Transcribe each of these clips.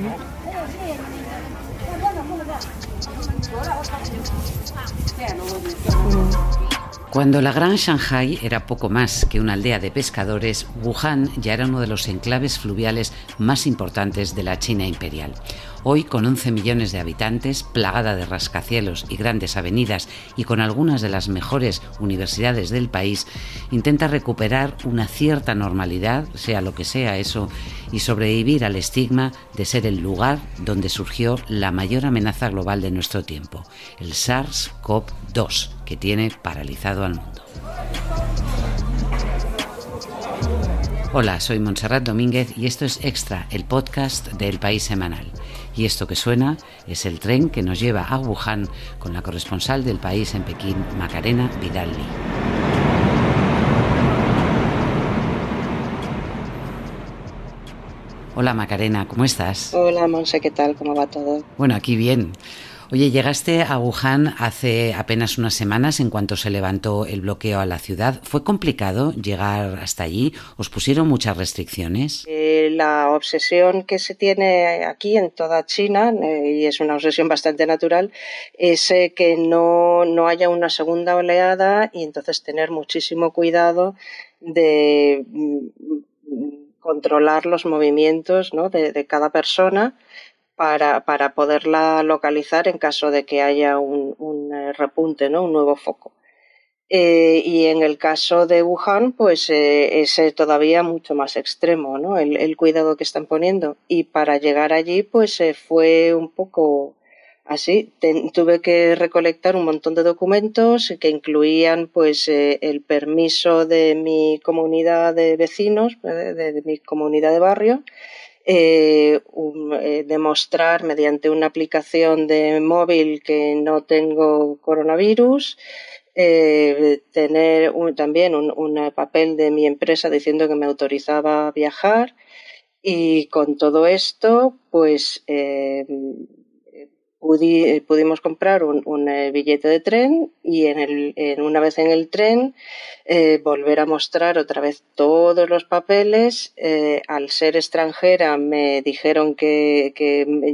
嗯。有，Cuando la Gran Shanghai era poco más que una aldea de pescadores, Wuhan ya era uno de los enclaves fluviales más importantes de la China imperial. Hoy, con 11 millones de habitantes, plagada de rascacielos y grandes avenidas y con algunas de las mejores universidades del país, intenta recuperar una cierta normalidad, sea lo que sea eso, y sobrevivir al estigma de ser el lugar donde surgió la mayor amenaza global de nuestro tiempo, el SARS-CoV-2 que tiene paralizado al mundo. Hola, soy Montserrat Domínguez y esto es Extra, el podcast del País Semanal. Y esto que suena es el tren que nos lleva a Wuhan con la corresponsal del país en Pekín, Macarena Vidal Lee. Hola Macarena, ¿cómo estás? Hola Monse, ¿qué tal? ¿Cómo va todo? Bueno, aquí bien. Oye, llegaste a Wuhan hace apenas unas semanas en cuanto se levantó el bloqueo a la ciudad. ¿Fue complicado llegar hasta allí? ¿Os pusieron muchas restricciones? Eh, la obsesión que se tiene aquí en toda China, eh, y es una obsesión bastante natural, es eh, que no, no haya una segunda oleada y entonces tener muchísimo cuidado de mm, controlar los movimientos de cada persona para, para poderla localizar en caso de que haya un, eh, repunte, ¿no? un nuevo foco. Eh, y en el caso de Wuhan, pues eh, es todavía mucho más extremo, ¿no? El, cuidado que están poniendo. Y para llegar allí, pues fue un poco así. Tuve que recolectar un montón de documentos que incluían, pues, el permiso de mi comunidad de vecinos, de, de mi comunidad de barrio, eh, eh, demostrar mediante una aplicación de móvil que no tengo coronavirus, eh, tener también un, un, papel de mi empresa diciendo que me autorizaba a viajar. Y con todo esto, pues eh, pudi pudimos comprar un, eh, billete de tren y en el, en una vez en el tren eh, volver a mostrar otra vez todos los papeles. Eh, al ser extranjera me dijeron que,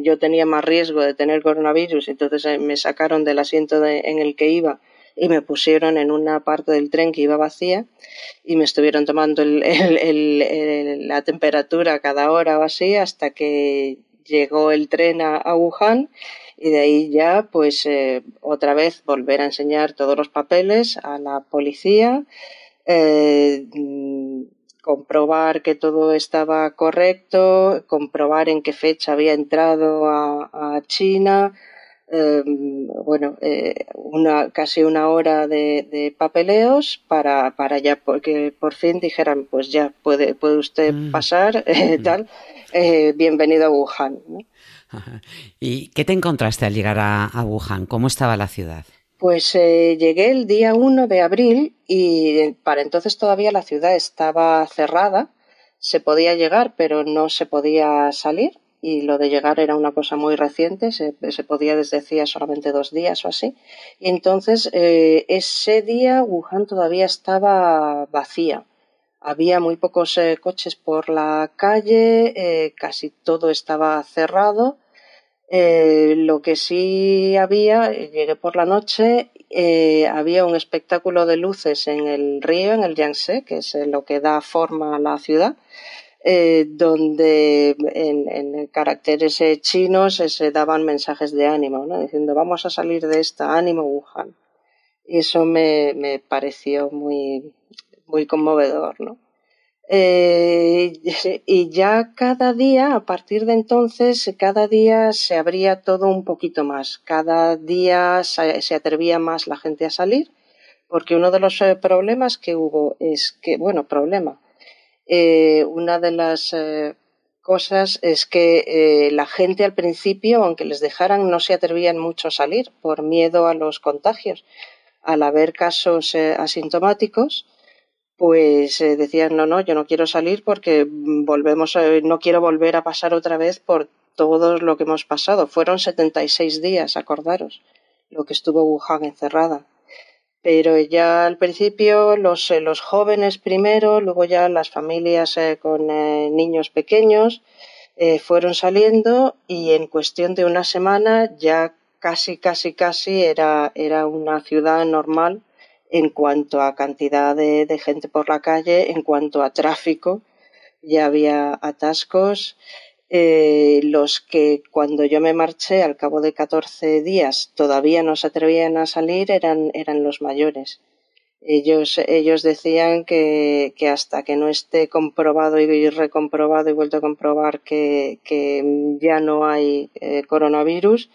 yo tenía más riesgo de tener coronavirus, entonces eh, me sacaron del asiento en el que iba y me pusieron en una parte del tren que iba vacía y me estuvieron tomando el, el, el, la temperatura cada hora o así hasta que llegó el tren a Wuhan y de ahí ya pues eh, otra vez volver a enseñar todos los papeles a la policía, eh, comprobar que todo estaba correcto, comprobar en qué fecha había entrado a, a China, eh, bueno, eh, una, casi una hora de, de, papeleos para, para ya porque por fin dijeran, pues ya puede, puede usted mm. pasar, eh, tal, bienvenido a Wuhan. ¿no? ¿Y qué te encontraste al llegar a, a Wuhan? ¿Cómo estaba la ciudad? Pues eh, llegué el día 1 de abril y para entonces todavía la ciudad estaba cerrada. Se podía llegar, pero no se podía salir. Y lo de llegar era una cosa muy reciente, se, podía desde hacía solamente dos días o así. Y entonces eh, ese día Wuhan todavía estaba vacía. Había muy pocos eh, coches por la calle, eh, casi todo estaba cerrado eh, lo que sí había, llegué por la noche, eh, había un espectáculo de luces en el río, en el Yangtze, que es lo que da forma a la ciudad, eh, donde en, en, caracteres chinos se daban mensajes de ánimo, ¿no? diciendo vamos a salir de esta, ánimo Wuhan. Y eso me, me pareció muy, muy conmovedor, ¿no? Eh, y ya cada día, a partir de entonces, cada día se abría todo un poquito más. Cada día se, atrevía más la gente a salir, porque uno de los eh, problemas que hubo es que, bueno, problema, eh, una de las eh, cosas es que la gente al principio, aunque les dejaran, no se atrevían mucho a salir por miedo a los contagios. Al haber casos asintomáticos, pues eh, decían, no, no, yo no quiero salir porque volvemos, a, no quiero volver a pasar otra vez por todo lo que hemos pasado. Fueron 76 días, acordaros, lo que estuvo Wuhan encerrada. Pero ya al principio los, eh, los jóvenes primero, luego ya las familias eh, con eh, niños pequeños, eh, fueron saliendo y en cuestión de una semana ya casi, casi, casi era, era una ciudad normal en cuanto a cantidad de, gente por la calle, en cuanto a tráfico, ya había atascos. Eh, los que cuando yo me marché al cabo de 14 días todavía no se atrevían a salir eran, eran los mayores. Ellos, ellos decían que, que hasta que no esté comprobado y recomprobado y vuelto a comprobar que, que ya no hay eh, coronavirus,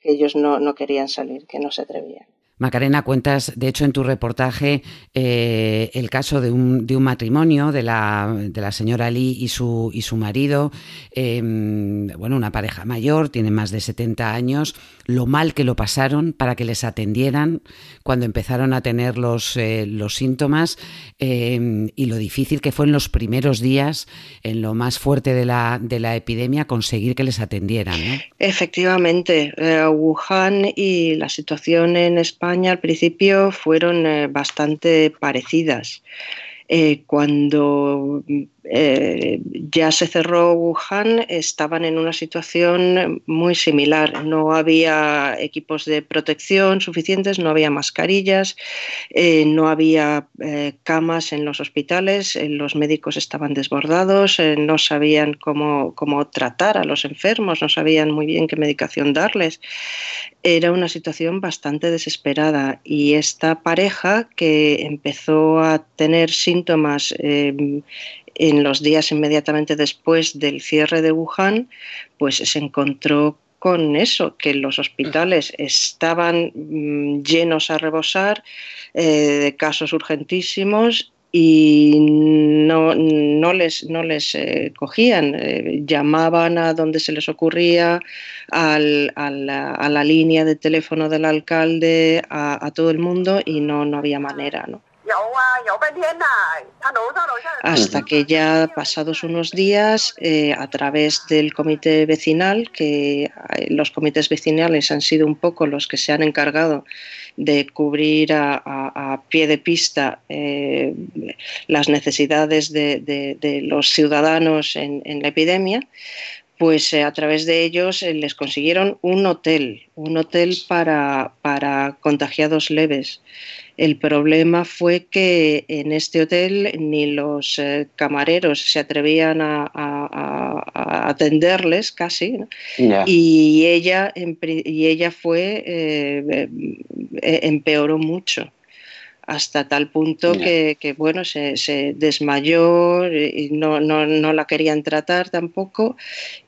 que ellos no, no querían salir, que no se atrevían. Macarena, cuentas, de hecho, en tu reportaje eh, el caso de un, de un matrimonio de la, de la, señora Lee y su, y su marido, em, bueno, una pareja mayor, tiene más de 70 años, lo mal que lo pasaron para que les atendieran cuando empezaron a tener los, eh, los síntomas em, y lo difícil que fue en los primeros días, en lo más fuerte de la, de la epidemia, conseguir que les atendieran. Efectivamente, eh, Wuhan y la situación en España al principio fueron eh, bastante parecidas. Eh, cuando eh, ya se cerró Wuhan, estaban en una situación muy similar. No había equipos de protección suficientes, no había mascarillas, eh, no había camas en los hospitales, los médicos estaban desbordados, no sabían cómo, cómo tratar a los enfermos, no sabían muy bien qué medicación darles. Era una situación bastante desesperada y esta pareja que empezó a tener síntomas en los días inmediatamente después del cierre de Wuhan, pues se encontró con eso, que los hospitales estaban mm, llenos a rebosar eh, de casos urgentísimos y no, no les, no les eh, cogían, eh, llamaban a donde se les ocurría, al, a, la, a, la, línea de teléfono del alcalde, a, a todo el mundo y no, no había manera. ¿no? Hasta que ya pasados unos días, eh, a través del comité vecinal, que eh, los comités vecinales han sido un poco los que se han encargado de cubrir a, pie de pista eh, las necesidades de, los ciudadanos en, la epidemia, pues a través de ellos les consiguieron un hotel, un hotel para, para contagiados leves. El problema fue que en este hotel ni los eh, camareros se atrevían a, atenderles casi, y, ella, y ella fue, eh, eh, empeoró mucho hasta tal punto que, bueno, se, desmayó y no, no, no, la querían tratar tampoco.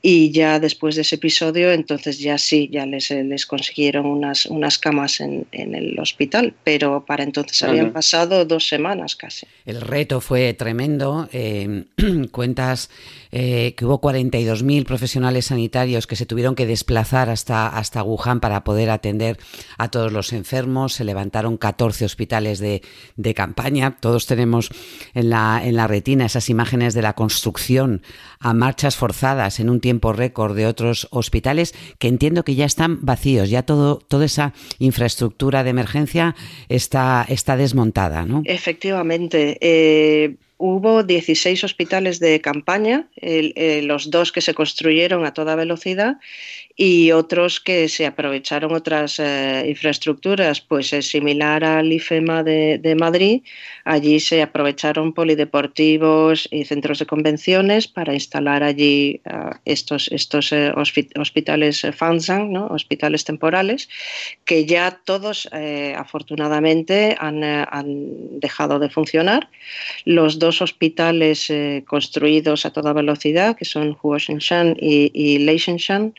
Y ya después de ese episodio entonces ya sí, ya les, les consiguieron unas, unas camas en, en el hospital, pero para entonces habían pasado dos semanas casi. El reto fue tremendo, eh, cuentas eh, que hubo 42.000 profesionales sanitarios que se tuvieron que desplazar hasta, hasta Wuhan para poder atender a todos los enfermos. Se levantaron 14 hospitales de, de campaña. Todos tenemos en la, en la retina esas imágenes de la construcción a marchas forzadas en un tiempo récord de otros hospitales que entiendo que ya están vacíos, ya todo, toda esa infraestructura de emergencia está, está desmontada, ¿no? Efectivamente. Eh, hubo 16 hospitales de campaña, eh, los dos que se construyeron a toda velocidad y otros que se aprovecharon otras eh, infraestructuras, pues es similar al IFEMA de, Madrid. Allí se aprovecharon polideportivos y centros de convenciones para instalar allí eh, estos, estos eh, hospitales FANSAN, ¿no? hospitales temporales, que ya todos afortunadamente han, han, dejado de funcionar. Los dos hospitales construidos a toda velocidad, que son Huoshenshan y, y Leishenshan,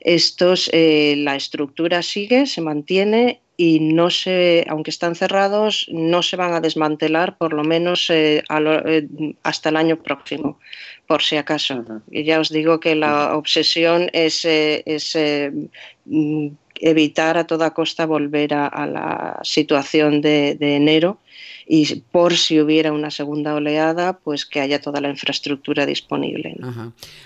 estos, eh, la estructura sigue, se mantiene y no se, aunque están cerrados, no se van a desmantelar por lo menos eh, eh, hasta el año próximo, por si acaso. Y ya os digo que la obsesión es, mm, evitar a toda costa volver a, la situación de, enero y por si hubiera una segunda oleada, pues que haya toda la infraestructura disponible.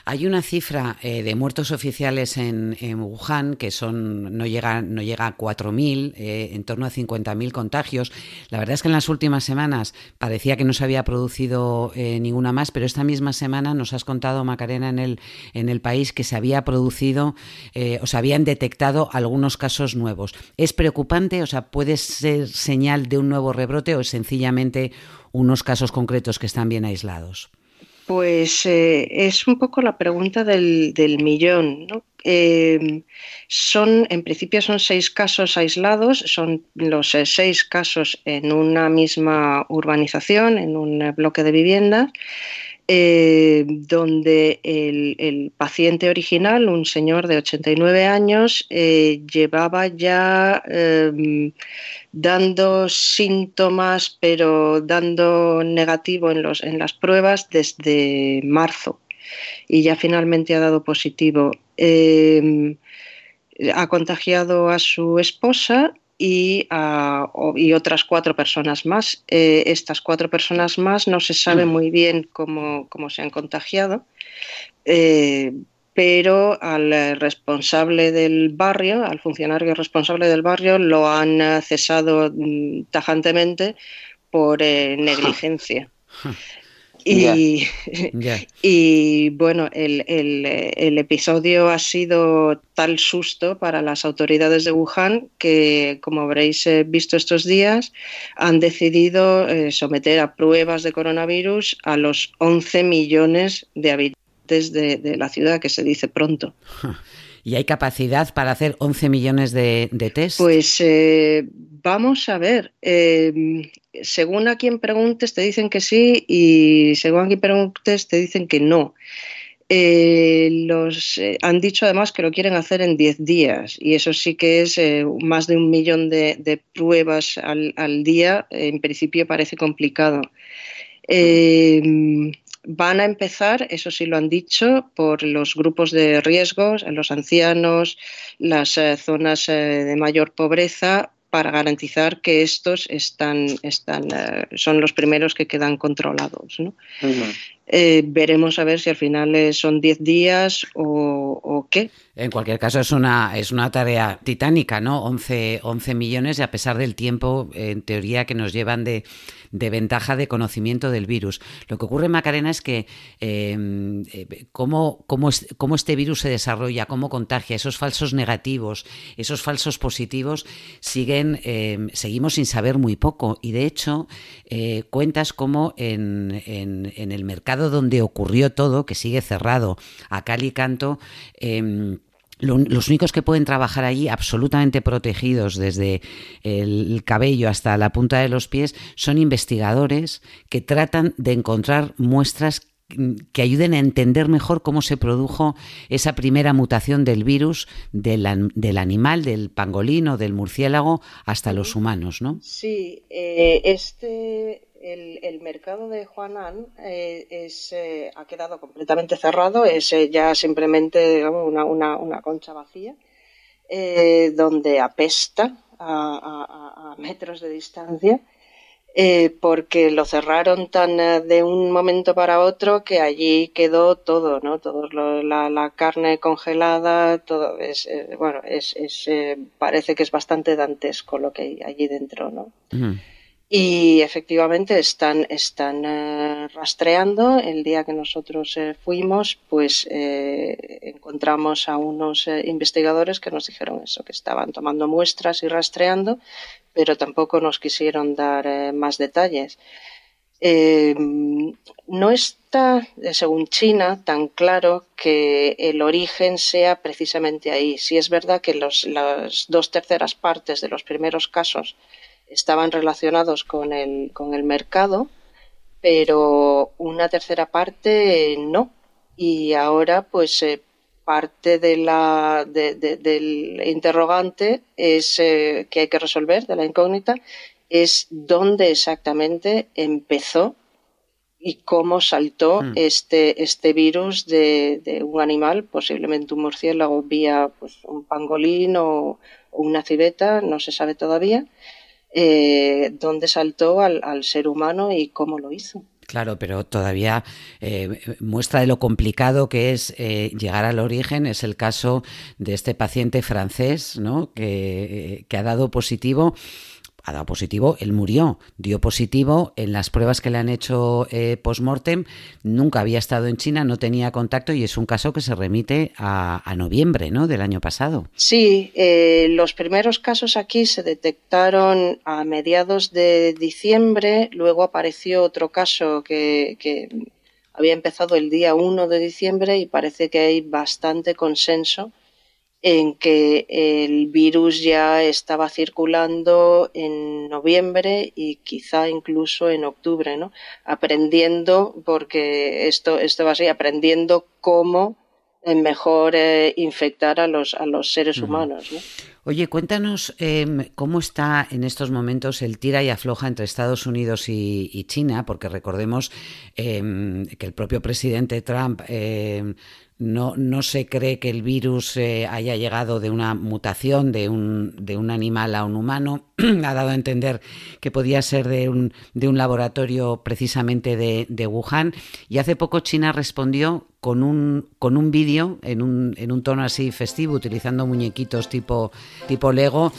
Hay una cifra eh, de muertos oficiales en, Wuhan que son no llega, no llega a 4.000, eh, en torno a 50.000 contagios. La verdad es que en las últimas semanas parecía que no se había producido eh, ninguna más, pero esta misma semana nos has contado, Macarena, en el, en el país que se había producido o se habían detectado algunos casos nuevos. ¿Es preocupante? O sea, ¿puede ser señal de un nuevo rebrote o es sencillamente unos casos concretos que están bien aislados? Pues eh, es un poco la pregunta del, millón. Eh, son, en principio son seis casos aislados, son los eh, seis casos en una misma urbanización, en un bloque de viviendas. Eh, donde el, paciente original, un señor de 89 años, eh, llevaba ya em, dando síntomas, pero dando negativo en, los, en las pruebas desde marzo y ya finalmente ha dado positivo. Em, ha contagiado a su esposa y, y otras cuatro personas más. Eh, estas cuatro personas más no se sabe mm. muy bien cómo, se han contagiado, eh, pero al responsable del barrio, al funcionario responsable del barrio, lo han cesado mm, tajantemente por eh, negligencia. Y, y bueno, el, el, episodio ha sido tal susto para las autoridades de Wuhan que, como habréis eh, visto estos días, han decidido eh, someter a pruebas de coronavirus a los 11 millones de habitantes de, de la ciudad, que se dice pronto. ¿Y hay capacidad para hacer 11 millones de, de test? Pues eh, vamos a ver. Eh, según a quien preguntes, te dicen que sí y según a quien preguntes, te dicen que no. Eh, los, han dicho además que lo quieren hacer en 10 días y eso sí que es más de un millón de, pruebas al, al, día. En principio parece complicado. Van a empezar, eso sí lo han dicho, por los grupos de riesgos, los ancianos, las eh, zonas eh, de mayor pobreza, para garantizar que estos están, están, eh, son los primeros que quedan controlados. ¿no? Veremos a ver si al final son 10 días o, qué. En cualquier caso, es una, es una tarea titánica, ¿no? 11, 11 millones y a pesar del tiempo, en teoría, que nos llevan de, de ventaja de conocimiento del virus. Lo que ocurre, Macarena, es que em, eh, cómo, cómo, este virus se desarrolla, cómo contagia, esos falsos negativos, esos falsos positivos, siguen, em, seguimos sin saber muy poco. Y de hecho, eh, cuentas cómo en, en, el mercado donde ocurrió todo, que sigue cerrado a cal y canto, em, los únicos que pueden trabajar allí absolutamente protegidos desde el cabello hasta la punta de los pies son investigadores que tratan de encontrar muestras que ayuden a entender mejor cómo se produjo esa primera mutación del virus del, animal, del pangolín o del murciélago hasta los humanos, ¿no? Sí, eh, este el, mercado de Juanan eh, es, eh, ha quedado completamente cerrado, es eh, ya simplemente una, concha vacía, donde apesta a, metros de distancia, porque lo cerraron tan de un momento para otro que allí quedó todo, ¿no? Todo la, carne congelada, todo es, bueno, es, parece que es bastante dantesco lo que hay allí dentro, ¿no? Y efectivamente están, están eh, rastreando. El día que nosotros eh, fuimos, pues eh, encontramos a unos investigadores que nos dijeron eso, que estaban tomando muestras y rastreando, pero tampoco nos quisieron dar más detalles. no está, según China, tan claro que el origen sea precisamente ahí. Si es verdad que los, las dos terceras partes de los primeros casos estaban relacionados con el, con el mercado, pero una tercera parte no. Y ahora, pues, eh, parte de la, del interrogante es eh, que hay que resolver, de la incógnita, es dónde exactamente empezó y cómo saltó hmm. este, este virus de, un animal, posiblemente un murciélago vía pues, un pangolín o, o una civeta, no se sabe todavía, dónde saltó al, ser humano y cómo lo hizo. Claro, pero todavía muestra de lo complicado que es llegar al origen. Es el caso de este paciente francés, ¿no? Que, que ha dado positivo ha dado positivo, él murió, dio positivo en las pruebas que le han hecho eh, post-mortem, nunca había estado en China, no tenía contacto y es un caso que se remite a, noviembre ¿no? del año pasado. Sí, eh, los primeros casos aquí se detectaron a mediados de diciembre, luego apareció otro caso que, que había empezado el día 1 de diciembre y parece que hay bastante consenso en que el virus ya estaba circulando en noviembre y quizá incluso en octubre, ¿no? Aprendiendo, porque esto, esto va así, aprendiendo cómo mejor eh, infectar a los, a los seres humanos. ¿no? Oye, cuéntanos em, cómo está en estos momentos el tira y afloja entre Estados Unidos y, China, porque recordemos em, que el propio presidente Trump em, no, no se cree que el virus eh, haya llegado de una mutación de un, de un animal a un humano. ha dado a entender que podía ser de un, de un laboratorio precisamente de, de, Wuhan. Y hace poco China respondió con un, con un vídeo en un, en un tono así festivo, utilizando muñequitos tipo, tipo Lego.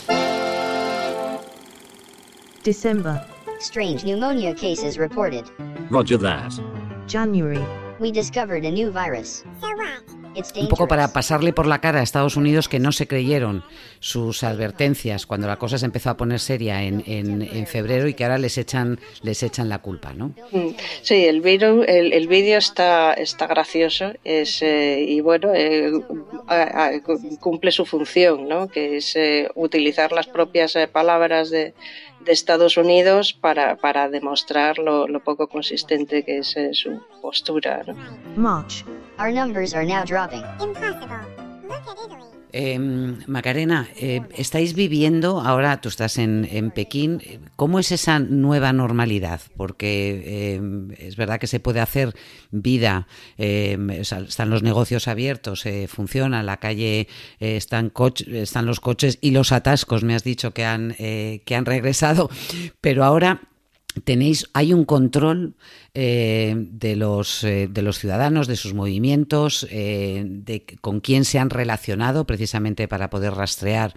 December. Strange pneumonia cases reported. Roger that. January. We discovered a new virus. So what? Un poco para pasarle por la cara a Estados Unidos que no se creyeron sus advertencias cuando la cosa se empezó a poner seria en, en, febrero y que ahora les echan les echan la culpa, ¿no? Mm, sí, el vídeo el, vídeo está está gracioso es eh, y bueno eh, cumple su función, ¿no? Que es eh, utilizar las propias palabras de de Estados Unidos para, para demostrar lo, lo, poco consistente que es eh, su postura. ¿no? March. Our numbers are now dropping. Impossible. Look at Italy. Eh, Macarena, eh, estáis viviendo, ahora tú estás en, en, Pekín, ¿cómo es esa nueva normalidad? Porque eh, es verdad que se puede hacer vida, em, están los negocios abiertos, funciona, la calle están, están los coches y los atascos, me has dicho que han, que han regresado, pero ahora tenéis, hay un control eh, de, los, eh, de los ciudadanos, de sus movimientos, eh, de con quién se han relacionado precisamente para poder rastrear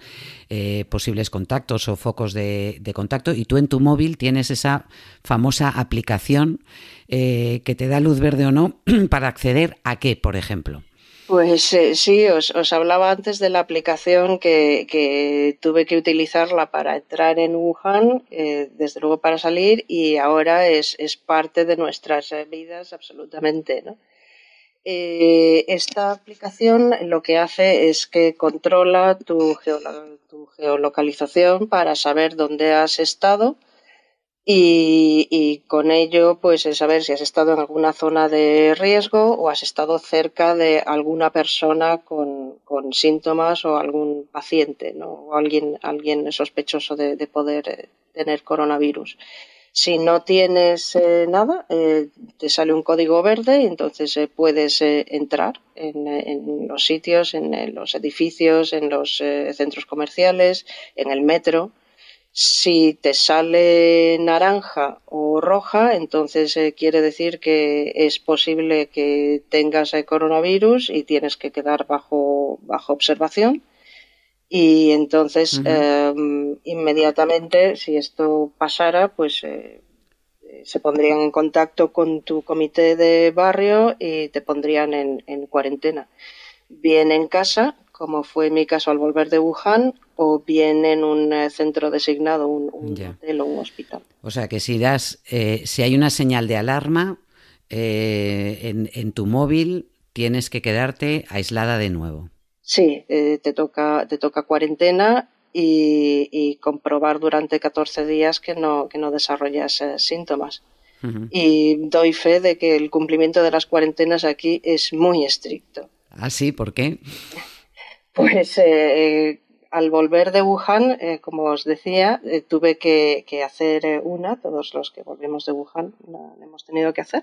posibles contactos o focos de, de, contacto. Y tú en tu móvil tienes esa famosa aplicación que te da luz verde o no para acceder a qué, por ejemplo. Pues eh, sí, os, os, hablaba antes de la aplicación que, que, tuve que utilizarla para entrar en Wuhan, eh, desde luego para salir, y ahora es, es parte de nuestras vidas absolutamente. ¿no? Eh, esta aplicación lo que hace es que controla tu, tu geolocalización para saber dónde has estado y, con ello pues saber si has estado en alguna zona de riesgo o has estado cerca de alguna persona con, síntomas o algún paciente ¿no? o alguien, alguien sospechoso de, poder eh, tener coronavirus. Si no tienes eh, nada, eh, te sale un código verde y entonces puedes entrar en, en, los sitios, en los edificios, en los centros comerciales, en el metro si te sale naranja o roja, entonces eh, quiere decir que es posible que tengas el coronavirus y tienes que quedar bajo, bajo observación. Y entonces, em, inmediatamente, si esto pasara, pues eh, se pondrían en contacto con tu comité de barrio y te pondrían en, en cuarentena. Bien en casa, como fue mi caso al volver de Wuhan, o bien en un eh, centro designado, un, hotel o un hospital. O sea que si das, eh, si hay una señal de alarma eh, en, tu móvil, tienes que quedarte aislada de nuevo. Sí, te toca, te toca cuarentena y, comprobar durante 14 días que no, que no desarrollas síntomas. Y doy fe de que el cumplimiento de las cuarentenas aquí es muy estricto. ¿Ah, sí? ¿Por qué? Pues eh, al volver de Wuhan, eh, como os decía, eh, tuve que, hacer una, todos los que volvemos de Wuhan la, hemos tenido que hacer.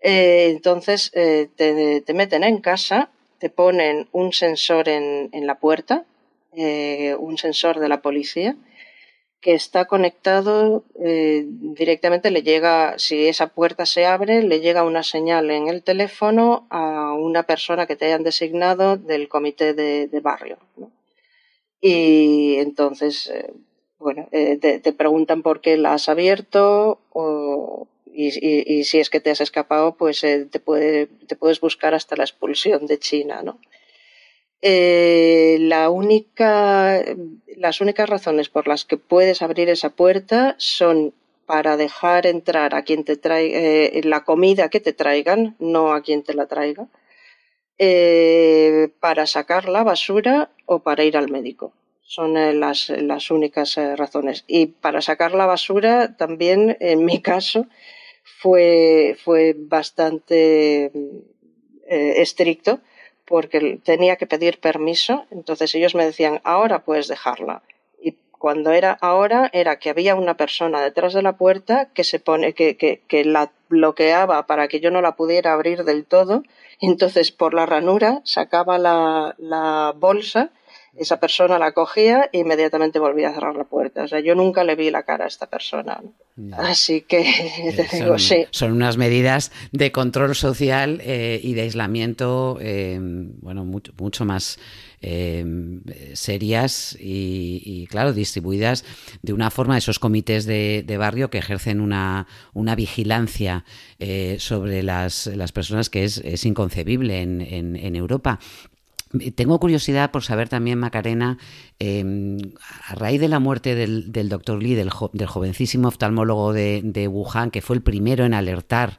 entonces te, meten en casa, te ponen un sensor en, la puerta, un sensor de la policía, que está conectado eh, directamente, le llega, si esa puerta se abre, le llega una señal en el teléfono a una persona que te hayan designado del comité de, barrio. Y entonces, eh, bueno, eh, te, preguntan por qué la has abierto y, si es que te has escapado, pues te, puede, te puedes buscar hasta la expulsión de China, ¿no? Eh, las únicas razones por las que puedes abrir esa puerta son para dejar entrar a quien te traiga eh, la comida que te traigan, no a quien te la traiga, eh, para sacar la basura o para ir al médico. Son las, las, únicas razones. Y para sacar la basura también, en mi caso, fue, fue bastante estricto porque tenía que pedir permiso, entonces ellos me decían, ahora puedes dejarla. Y cuando era ahora, era que había una persona detrás de la puerta que se pone, que, que, que la bloqueaba para que yo no la pudiera abrir del todo, entonces por la ranura sacaba la, la bolsa esa persona la cogía e inmediatamente volvía a cerrar la puerta. O sea, yo nunca le vi la cara a esta persona. Así que te digo, son, sí. Son unas medidas de control social eh, y de aislamiento, eh, bueno, mucho, mucho más eh, serias y, claro, distribuidas de una forma, esos comités de, barrio que ejercen una, una vigilancia sobre las, las, personas que es, es inconcebible en, en, en Europa. Tengo curiosidad por saber también, Macarena, em, a raíz de la muerte del, doctor Lee, del, jovencísimo oftalmólogo de, Wuhan, que fue el primero en alertar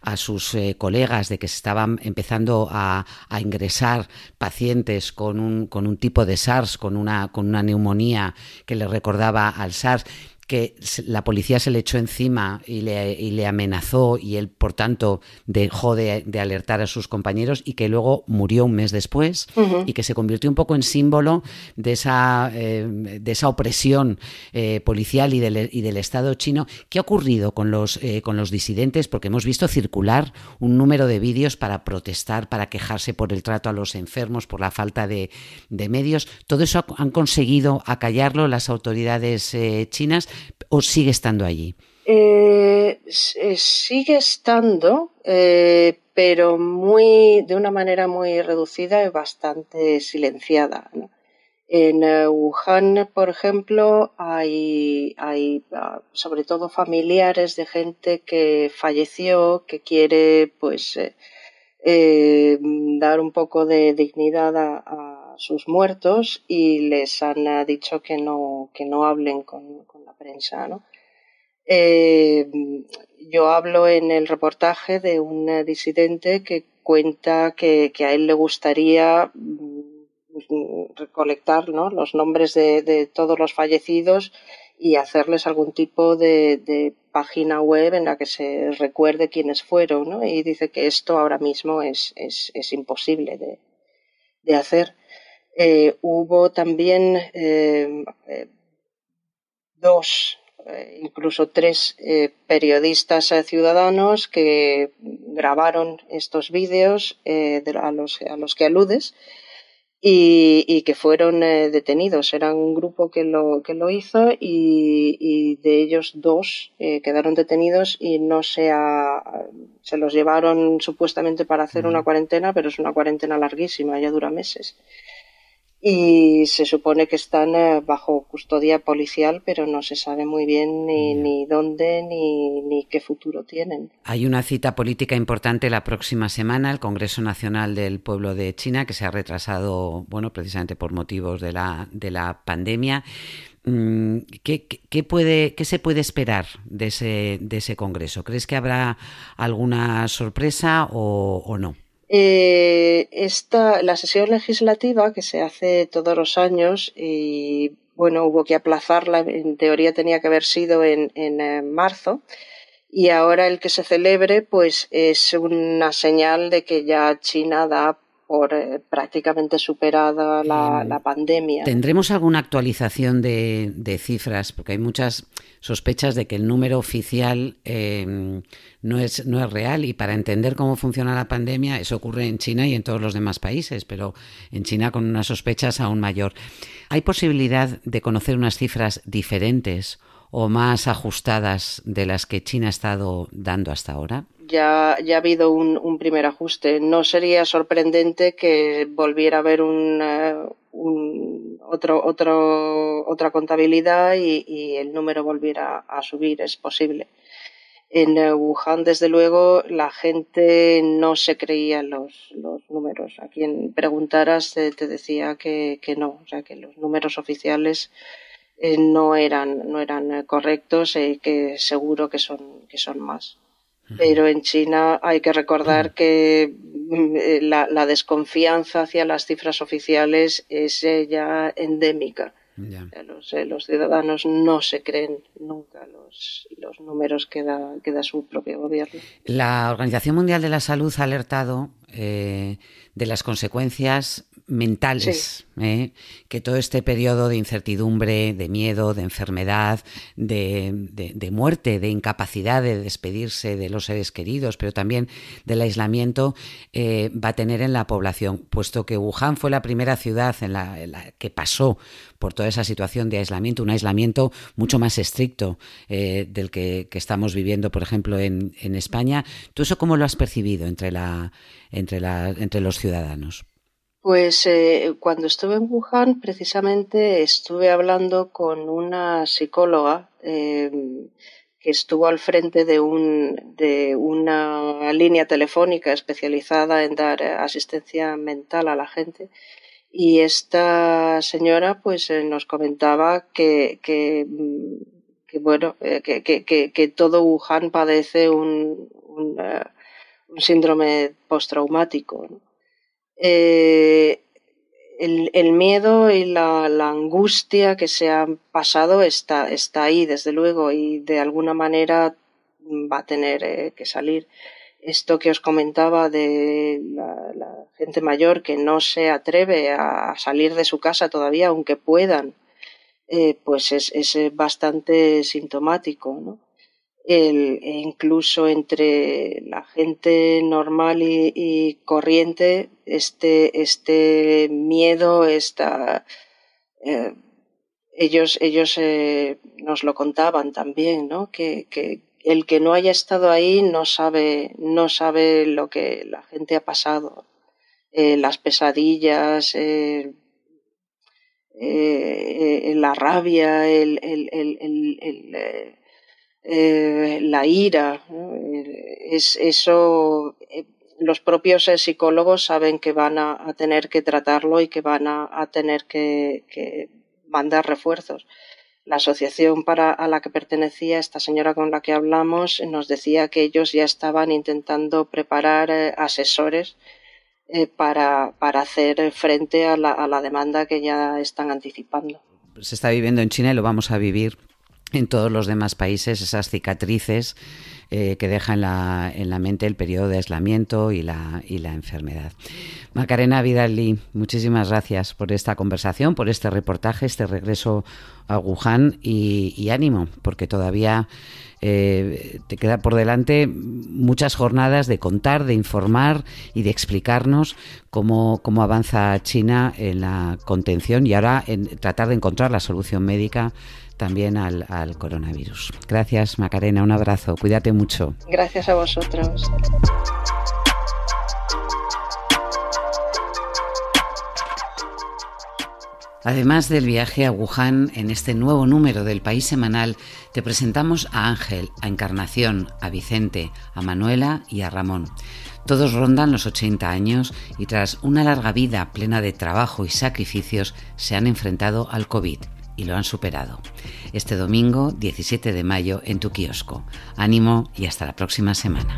a sus eh, colegas de que se estaban empezando a, ingresar pacientes con un, con un tipo de SARS, con una, con una neumonía que le recordaba al SARS que la policía se le echó encima y le, y le amenazó y él, por tanto, dejó de, alertar a sus compañeros y que luego murió un mes después y que se convirtió un poco en símbolo de esa, eh, de esa opresión eh, policial y del, y del, Estado chino. ¿Qué ha ocurrido con los, eh, con los disidentes? Porque hemos visto circular un número de vídeos para protestar, para quejarse por el trato a los enfermos, por la falta de, de medios. ¿Todo eso han conseguido acallarlo las autoridades chinas? O sigue estando allí? Eh, eh, sigue estando, eh, pero muy de una manera muy reducida y bastante silenciada. En Wuhan, por ejemplo, hay, hay ah, sobre todo familiares de gente que falleció, que quiere pues dar un poco de dignidad a sus muertos y les han dicho que no, que no hablen con, la prensa. ¿no? Eh, yo hablo en el reportaje de un disidente que cuenta que, a él le gustaría mm, recolectar ¿no? los nombres de, todos los fallecidos y hacerles algún tipo de, página web en la que se recuerde quiénes fueron, ¿no? Y dice que esto ahora mismo es, es, es imposible de, de hacer. Eh, hubo también eh, eh, dos, incluso tres periodistas ciudadanos que grabaron estos vídeos a, los, a los que aludes y, que fueron detenidos. Eran un grupo que lo, que lo hizo y, de ellos dos quedaron detenidos y no se, se los llevaron supuestamente para hacer una cuarentena, pero es una cuarentena larguísima, ya dura meses y se supone que están eh, bajo custodia policial, pero no se sabe muy bien ni, ni dónde ni, ni, qué futuro tienen. Hay una cita política importante la próxima semana, el Congreso Nacional del Pueblo de China, que se ha retrasado, bueno, precisamente por motivos de la, de la pandemia. Mm, ¿Qué, qué, puede, ¿Qué se puede esperar de ese, de ese Congreso? ¿Crees que habrá alguna sorpresa o, o no? Eh, esta, la sesión legislativa que se hace todos los años y bueno, hubo que aplazarla, en teoría tenía que haber sido en, en, eh, marzo y ahora el que se celebre pues es una señal de que ya China da por eh, prácticamente superada la, em, pandemia. ¿Tendremos alguna actualización de, cifras? Porque hay muchas sospechas de que el número oficial em, no, es, no es real y para entender cómo funciona la pandemia, eso ocurre en China y en todos los demás países, pero en China con unas sospechas aún mayor. ¿Hay posibilidad de conocer unas cifras diferentes? O más ajustadas de las que China ha estado dando hasta ahora? Ya, ya ha habido un, primer ajuste. No sería sorprendente que volviera a haber un, eh, otro, otro, otra contabilidad y, el número volviera a subir. Es posible. En eh, Wuhan, desde luego, la gente no se creía los, los números. A quien preguntaras te, decía que, que no, o sea, que los números oficiales eh, no eran, no eran eh, correctos y que seguro que son, que son más. Pero en China hay que recordar que mm, eh, la, desconfianza hacia las cifras oficiales es ya endémica. Los, ciudadanos no se creen nunca los, los números que da, que da, su propio gobierno. La Organización Mundial de la Salud ha alertado de las consecuencias mentales, ¿eh? que todo este periodo de incertidumbre, de miedo, de enfermedad, de, muerte, de incapacidad de despedirse de los seres queridos, pero también del aislamiento, eh, va a tener en la población, puesto que Wuhan fue la primera ciudad en la, que pasó por toda esa situación de aislamiento, un aislamiento mucho más estricto eh, del que, estamos viviendo, por ejemplo, en, en España. ¿Tú eso cómo lo has percibido entre, la, entre, la, entre los ciudadanos? Pues eh, cuando estuve en Wuhan, precisamente estuve hablando con una psicóloga em, que estuvo al frente de, un, de una línea telefónica especializada en dar asistencia mental a la gente. Y esta señora pues eh, nos comentaba que, que, mm, bueno, eh, que, que, que, todo Wuhan padece un, un, un síndrome postraumático. ¿no? Eh, el, miedo y la, angustia que se han pasado está, está ahí, desde luego, y de alguna manera va a tener eh, que salir. Esto que os comentaba de la, gente mayor que no se atreve a salir de su casa todavía, aunque puedan, eh, pues es, es bastante sintomático, ¿no? El, e incluso entre la gente normal y, corriente, este, este miedo, esta, eh, ellos, ellos eh, nos lo contaban también, ¿no? Que, que, el que no haya estado ahí no sabe, no sabe lo que la gente ha pasado, eh, las pesadillas, la rabia, el, el, el eh, la ira. Es, eso, eh, los propios eh, psicólogos saben que van a, tener que tratarlo y que van a, tener que, mandar refuerzos. La asociación para, a la que pertenecía esta señora con la que hablamos nos decía que ellos ya estaban intentando preparar asesores para, para, hacer frente a la, a la demanda que ya están anticipando. Se está viviendo en China y lo vamos a vivir en todos los demás países esas cicatrices eh, que deja en la, en la, mente el periodo de aislamiento y la, y la enfermedad. Macarena Vidal muchísimas gracias por esta conversación, por este reportaje, este regreso a Wuhan y, ánimo, porque todavía eh, te queda por delante muchas jornadas de contar, de informar y de explicarnos cómo, cómo avanza China en la contención y ahora en tratar de encontrar la solución médica también al, al coronavirus. Gracias, Macarena, un abrazo, cuídate mucho. Gracias a vosotros. Además del viaje a Wuhan, en este nuevo número del País Semanal te presentamos a Ángel, a Encarnación, a Vicente, a Manuela y a Ramón. Todos rondan los 80 años y tras una larga vida plena de trabajo y sacrificios se han enfrentado al COVID y lo han superado. Este domingo 17 de mayo en tu kiosco. Ánimo y hasta la próxima semana.